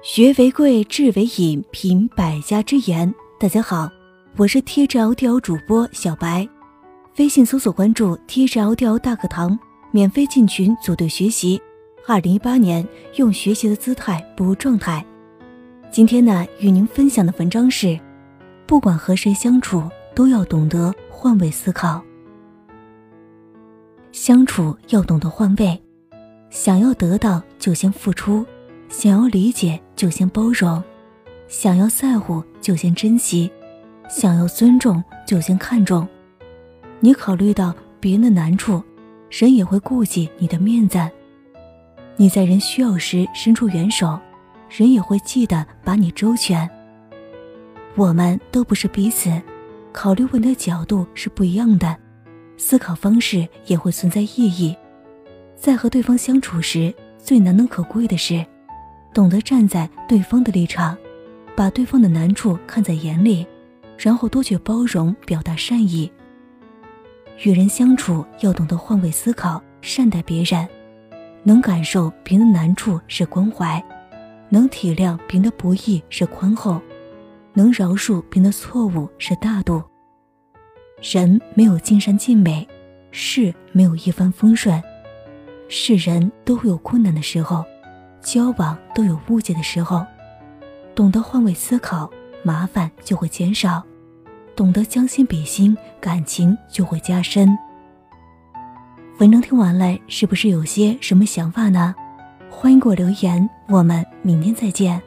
学为贵，智为引，品百家之言。大家好，我是 TGL 主播小白，微信搜索关注 TGL 大课堂，免费进群组队学习。二零一八年，用学习的姿态步入状态。今天呢，与您分享的文章是：不管和谁相处，都要懂得换位思考。相处要懂得换位，想要得到就先付出。想要理解，就先包容；想要在乎，就先珍惜；想要尊重，就先看重。你考虑到别人的难处，人也会顾及你的面子。你在人需要时伸出援手，人也会记得把你周全。我们都不是彼此，考虑问题的角度是不一样的，思考方式也会存在异议。在和对方相处时，最难能可贵的是。懂得站在对方的立场，把对方的难处看在眼里，然后多去包容，表达善意。与人相处要懂得换位思考，善待别人，能感受别人的难处是关怀，能体谅别人的不易是宽厚，能饶恕别人的错误是大度。人没有尽善尽美，事没有一帆风顺，是人都会有困难的时候。交往都有误解的时候，懂得换位思考，麻烦就会减少；懂得将心比心，感情就会加深。文章听完了，是不是有些什么想法呢？欢迎给我留言，我们明天再见。